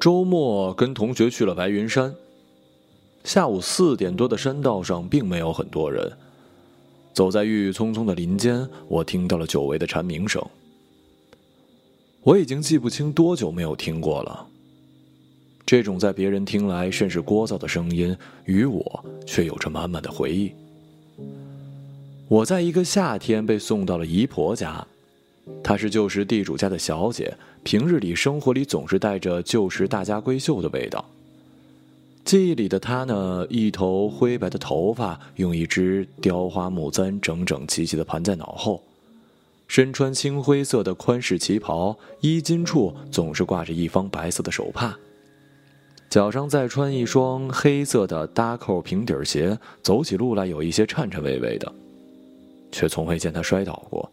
周末跟同学去了白云山。下午四点多的山道上并没有很多人，走在郁郁葱葱的林间，我听到了久违的蝉鸣声。我已经记不清多久没有听过了。这种在别人听来甚是聒噪的声音，与我却有着满满的回忆。我在一个夏天被送到了姨婆家，她是旧时地主家的小姐，平日里生活里总是带着旧时大家闺秀的味道。记忆里的她呢，一头灰白的头发用一只雕花木簪整整齐齐的盘在脑后，身穿青灰色的宽式旗袍，衣襟处总是挂着一方白色的手帕。脚上再穿一双黑色的搭扣平底鞋，走起路来有一些颤颤巍巍的，却从未见他摔倒过。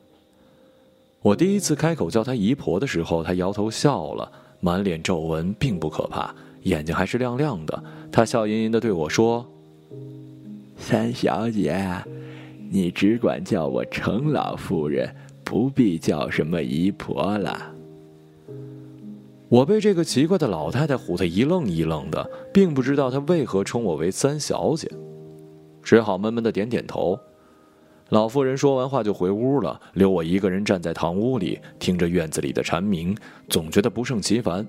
我第一次开口叫她姨婆的时候，她摇头笑了，满脸皱纹，并不可怕，眼睛还是亮亮的。她笑吟吟地对我说：“三小姐，你只管叫我程老夫人，不必叫什么姨婆了。”我被这个奇怪的老太太唬得一愣一愣的，并不知道她为何称我为三小姐，只好闷闷的点点头。老妇人说完话就回屋了，留我一个人站在堂屋里，听着院子里的蝉鸣，总觉得不胜其烦。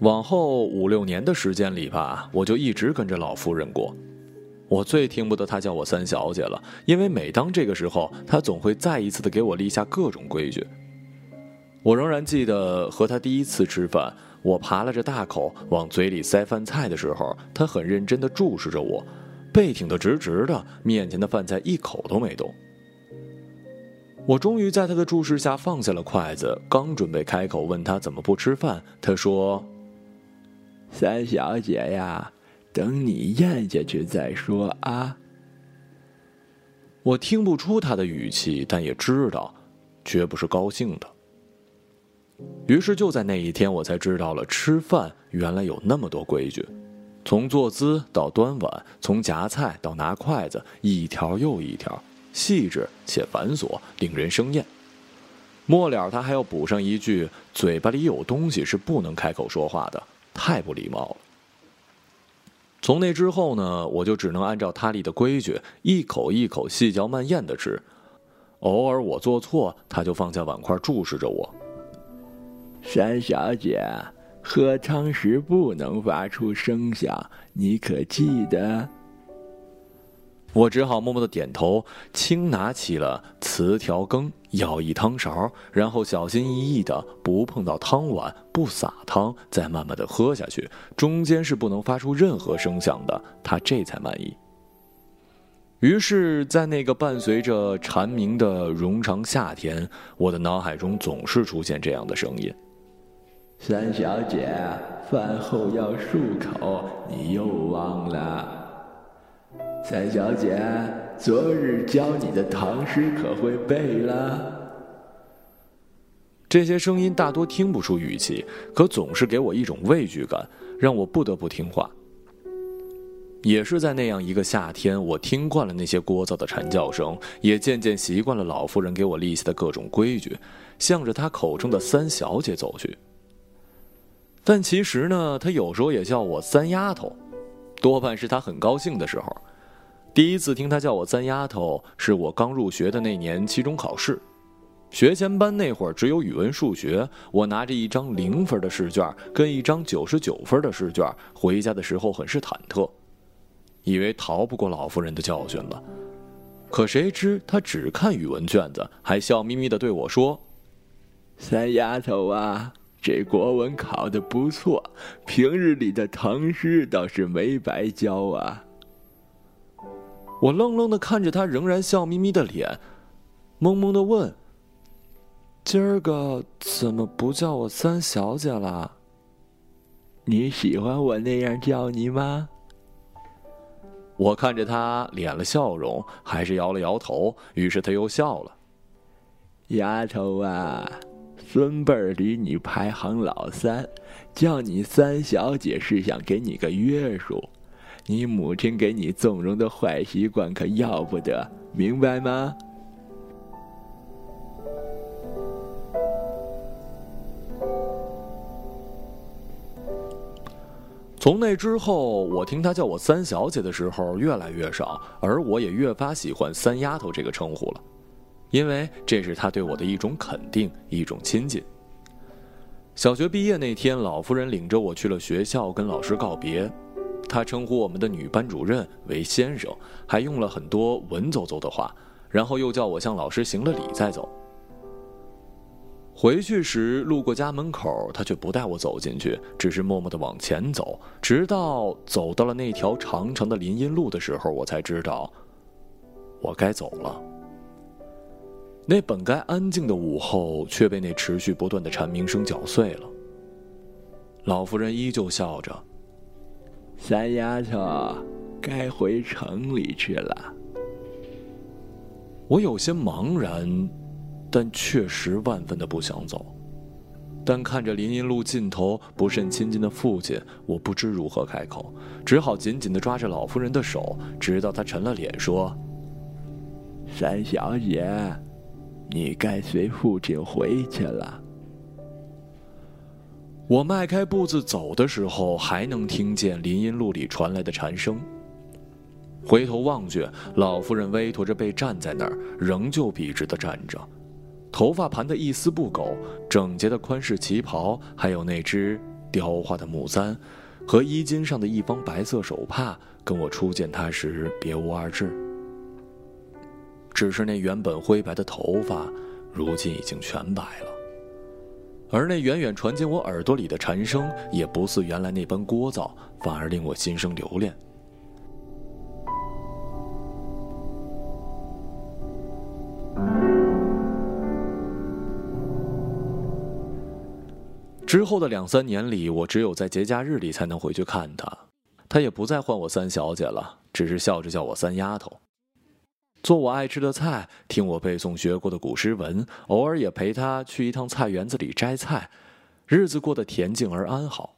往后五六年的时间里吧，我就一直跟着老夫人过。我最听不得她叫我三小姐了，因为每当这个时候，她总会再一次的给我立下各种规矩。我仍然记得和她第一次吃饭，我扒拉着大口往嘴里塞饭菜的时候，她很认真的注视着我，背挺得直直的，面前的饭菜一口都没动。我终于在他的注视下放下了筷子，刚准备开口问他怎么不吃饭，他说：“三小姐呀，等你咽下去再说啊。”我听不出他的语气，但也知道，绝不是高兴的。于是就在那一天，我才知道了吃饭原来有那么多规矩，从坐姿到端碗，从夹菜到拿筷子，一条又一条，细致且繁琐，令人生厌。末了，他还要补上一句：“嘴巴里有东西是不能开口说话的，太不礼貌了。”从那之后呢，我就只能按照他立的规矩，一口一口细嚼慢咽的吃。偶尔我做错，他就放下碗筷，注视着我。三小姐，喝汤时不能发出声响，你可记得？我只好默默的点头，轻拿起了瓷条羹，舀一汤勺，然后小心翼翼的不碰到汤碗，不洒汤，再慢慢的喝下去，中间是不能发出任何声响的，他这才满意。于是，在那个伴随着蝉鸣的冗长夏天，我的脑海中总是出现这样的声音。三小姐，饭后要漱口，你又忘了。三小姐，昨日教你的唐诗可会背了？这些声音大多听不出语气，可总是给我一种畏惧感，让我不得不听话。也是在那样一个夏天，我听惯了那些聒噪的蝉叫声，也渐渐习惯了老妇人给我立下的各种规矩，向着她口中的三小姐走去。但其实呢，他有时候也叫我三丫头，多半是他很高兴的时候。第一次听他叫我三丫头，是我刚入学的那年期中考试，学前班那会儿只有语文、数学，我拿着一张零分的试卷跟一张九十九分的试卷，回家的时候很是忐忑，以为逃不过老夫人的教训了。可谁知他只看语文卷子，还笑眯眯的对我说：“三丫头啊。”这国文考的不错，平日里的唐诗倒是没白教啊。我愣愣的看着他，仍然笑眯眯的脸，懵懵的问：“今儿个怎么不叫我三小姐了？你喜欢我那样叫你吗？”我看着他，敛了笑容，还是摇了摇头。于是他又笑了：“丫头啊。”孙辈儿里你排行老三，叫你三小姐是想给你个约束，你母亲给你纵容的坏习惯可要不得，明白吗？从那之后，我听他叫我三小姐的时候越来越少，而我也越发喜欢“三丫头”这个称呼了，因为这是他对我的一种肯定，一种亲近。小学毕业那天，老夫人领着我去了学校，跟老师告别。她称呼我们的女班主任为先生，还用了很多文绉绉的话，然后又叫我向老师行了礼再走。回去时路过家门口，他却不带我走进去，只是默默地往前走，直到走到了那条长长的林荫路的时候，我才知道，我该走了。那本该安静的午后，却被那持续不断的蝉鸣声搅碎了。老夫人依旧笑着：“三丫头，该回城里去了。”我有些茫然。但确实万分的不想走，但看着林荫路尽头不甚亲近的父亲，我不知如何开口，只好紧紧的抓着老夫人的手，直到她沉了脸说：“三小姐，你该随父亲回去了。”我迈开步子走的时候，还能听见林荫路里传来的蝉声。回头望去，老夫人微驼着背站在那儿，仍旧笔直的站着。头发盘得一丝不苟，整洁的宽式旗袍，还有那只雕花的木簪，和衣襟上的一方白色手帕，跟我初见她时别无二致。只是那原本灰白的头发，如今已经全白了，而那远远传进我耳朵里的蝉声，也不似原来那般聒噪，反而令我心生留恋。之后的两三年里，我只有在节假日里才能回去看她。她也不再唤我三小姐了，只是笑着叫我三丫头，做我爱吃的菜，听我背诵学过的古诗文，偶尔也陪她去一趟菜园子里摘菜，日子过得恬静而安好。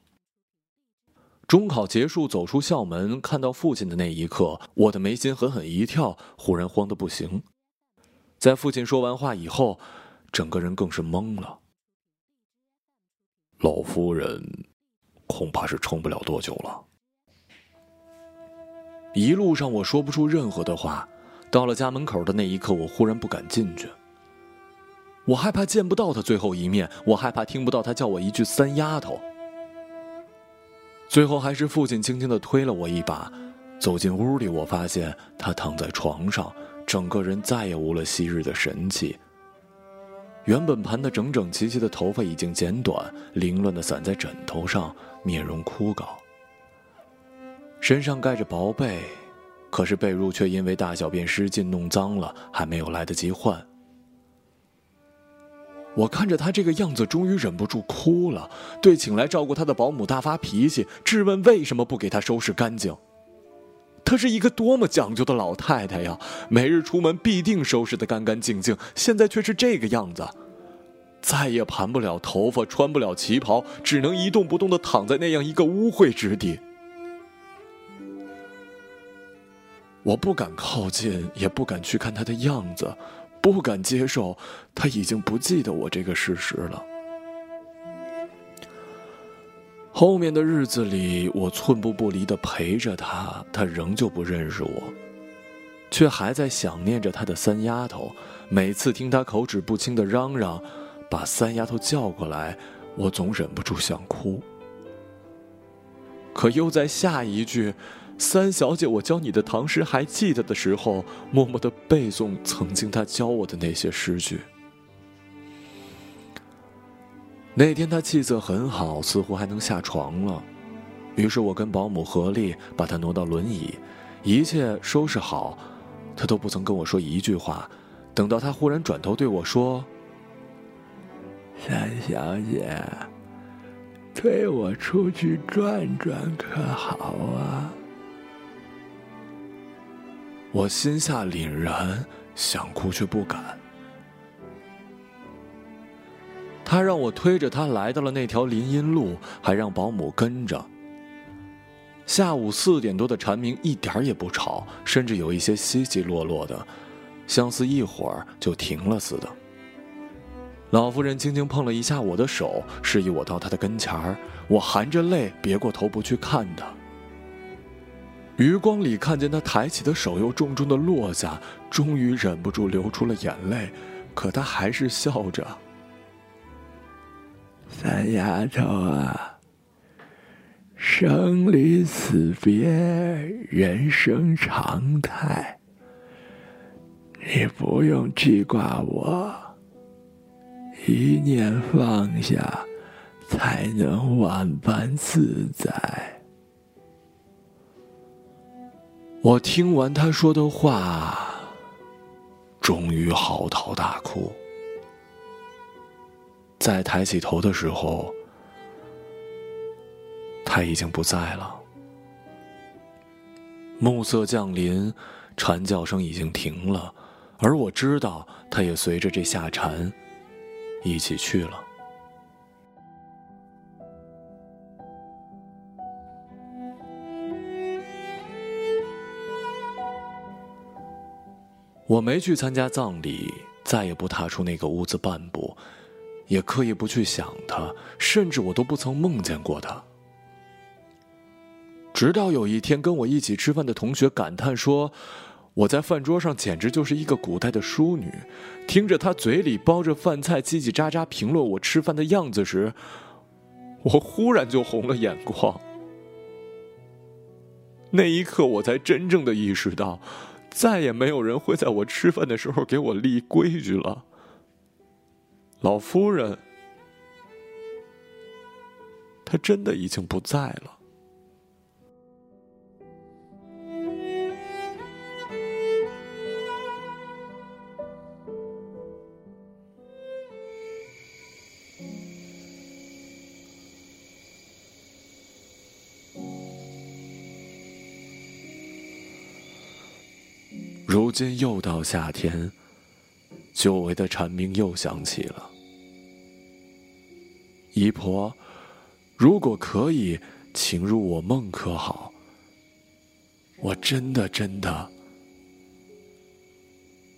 中考结束，走出校门，看到父亲的那一刻，我的眉心狠狠一跳，忽然慌得不行。在父亲说完话以后，整个人更是懵了。老夫人，恐怕是撑不了多久了。一路上我说不出任何的话，到了家门口的那一刻，我忽然不敢进去。我害怕见不到他最后一面，我害怕听不到他叫我一句“三丫头”。最后还是父亲轻轻的推了我一把，走进屋里，我发现他躺在床上，整个人再也无了昔日的神气。原本盘得整整齐齐的头发已经剪短，凌乱的散在枕头上，面容枯槁。身上盖着薄被，可是被褥却因为大小便失禁弄脏了，还没有来得及换。我看着他这个样子，终于忍不住哭了，对请来照顾他的保姆大发脾气，质问为什么不给他收拾干净。她是一个多么讲究的老太太呀！每日出门必定收拾得干干净净，现在却是这个样子，再也盘不了头发，穿不了旗袍，只能一动不动地躺在那样一个污秽之地。我不敢靠近，也不敢去看她的样子，不敢接受她已经不记得我这个事实了。后面的日子里，我寸步不离的陪着他，他仍旧不认识我，却还在想念着他的三丫头。每次听他口齿不清的嚷嚷，把三丫头叫过来，我总忍不住想哭。可又在下一句“三小姐，我教你的唐诗还记得”的时候，默默的背诵曾经他教我的那些诗句。那天他气色很好，似乎还能下床了。于是我跟保姆合力把他挪到轮椅，一切收拾好，他都不曾跟我说一句话。等到他忽然转头对我说：“三小姐，推我出去转转可好啊？”我心下凛然，想哭却不敢。他让我推着他来到了那条林荫路，还让保姆跟着。下午四点多的蝉鸣一点也不吵，甚至有一些稀稀落落的，像似一会儿就停了似的。老夫人轻轻碰了一下我的手，示意我到她的跟前儿。我含着泪别过头不去看她。余光里看见她抬起的手又重重的落下，终于忍不住流出了眼泪，可她还是笑着：“三丫头啊，生离死别，人生常态，你不用记挂我。”一念放下，才能万般自在。我听完他说的话，终于嚎啕大哭。在抬起头的时候，他已经不在了。暮色降临，蝉叫声已经停了，而我知道，他也随着这夏蝉。一起去了。我没去参加葬礼，再也不踏出那个屋子半步，也刻意不去想他，甚至我都不曾梦见过他。直到有一天，跟我一起吃饭的同学感叹说。我在饭桌上简直就是一个古代的淑女，听着他嘴里包着饭菜叽叽喳喳评论我吃饭的样子时，我忽然就红了眼眶。那一刻，我才真正的意识到，再也没有人会在我吃饭的时候给我立规矩了。老夫人，她真的已经不在了。今又到夏天，久违的蝉鸣又响起了。姨婆，如果可以，请入我梦，可好？我真的真的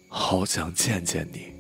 好想见见你。